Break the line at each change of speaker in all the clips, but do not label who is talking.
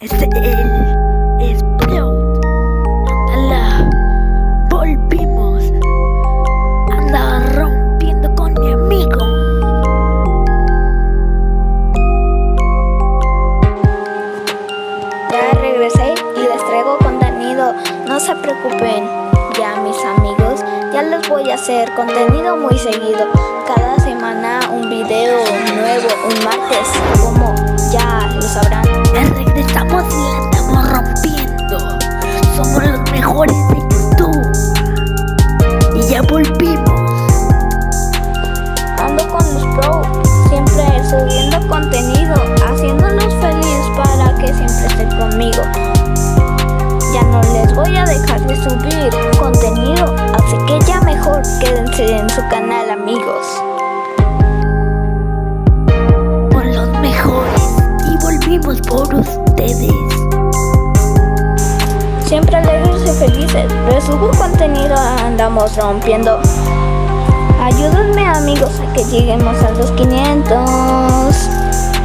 Es él, es Proud. Ándala, volvimos. Anda rompiendo con mi amigo.
Ya regresé y les traigo contenido. No se preocupen, ya mis amigos. Ya les voy a hacer contenido muy seguido. Cada semana un video nuevo, un martes, como ya lo sabrán.
La estamos rompiendo. Somos los mejores de YouTube. Y ya volvimos.
Ando con los pro, siempre subiendo contenido, haciéndolos feliz para que siempre estén conmigo. Ya no les voy a dejar de subir contenido, así que ya mejor quédense en su canal amigos.
Por ustedes.
Siempre alegres y felices, les subo contenido, andamos rompiendo. Ayúdenme amigos a que lleguemos a los 500.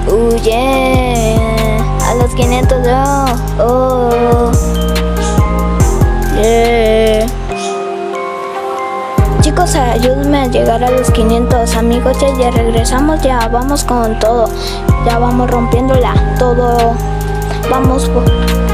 Uh, yeah. A los 500 Ayúdenme a llegar a los 500 amigos. Ya, ya regresamos, ya vamos con todo. Ya vamos rompiéndola. Todo. Vamos por.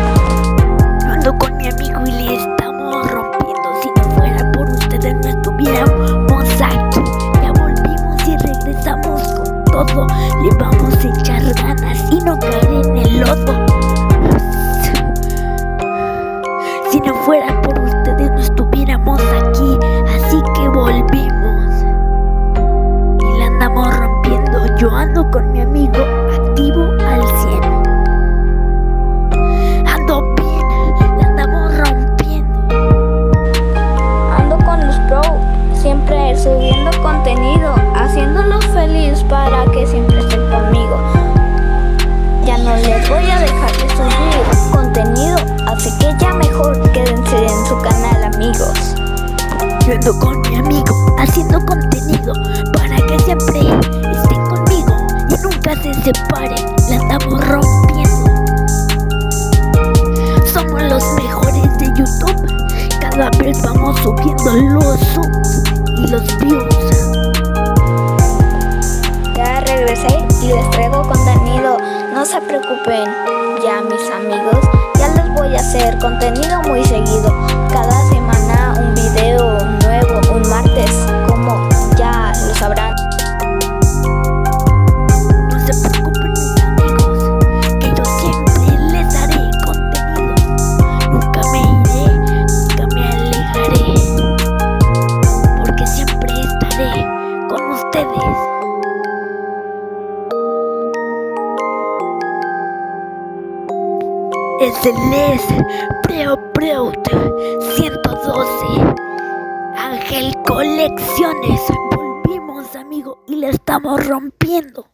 Subiendo contenido, haciéndolos feliz para que siempre estén conmigo. Ya no les voy a dejar de subir contenido, así que ya mejor quédense en su canal amigos.
Yo con mi amigo haciendo contenido para que siempre estén conmigo y nunca se separen. La andamos rompiendo. Somos los mejores de YouTube. Cada vez vamos subiendo los y los views.
Ya regresé y les traigo contenido, no se preocupen, ya mis amigos, ya les voy a hacer contenido muy seguido. Cada semana
Es el es Preo Preut 112 Ángel Colecciones. Volvimos, amigo, y la estamos rompiendo.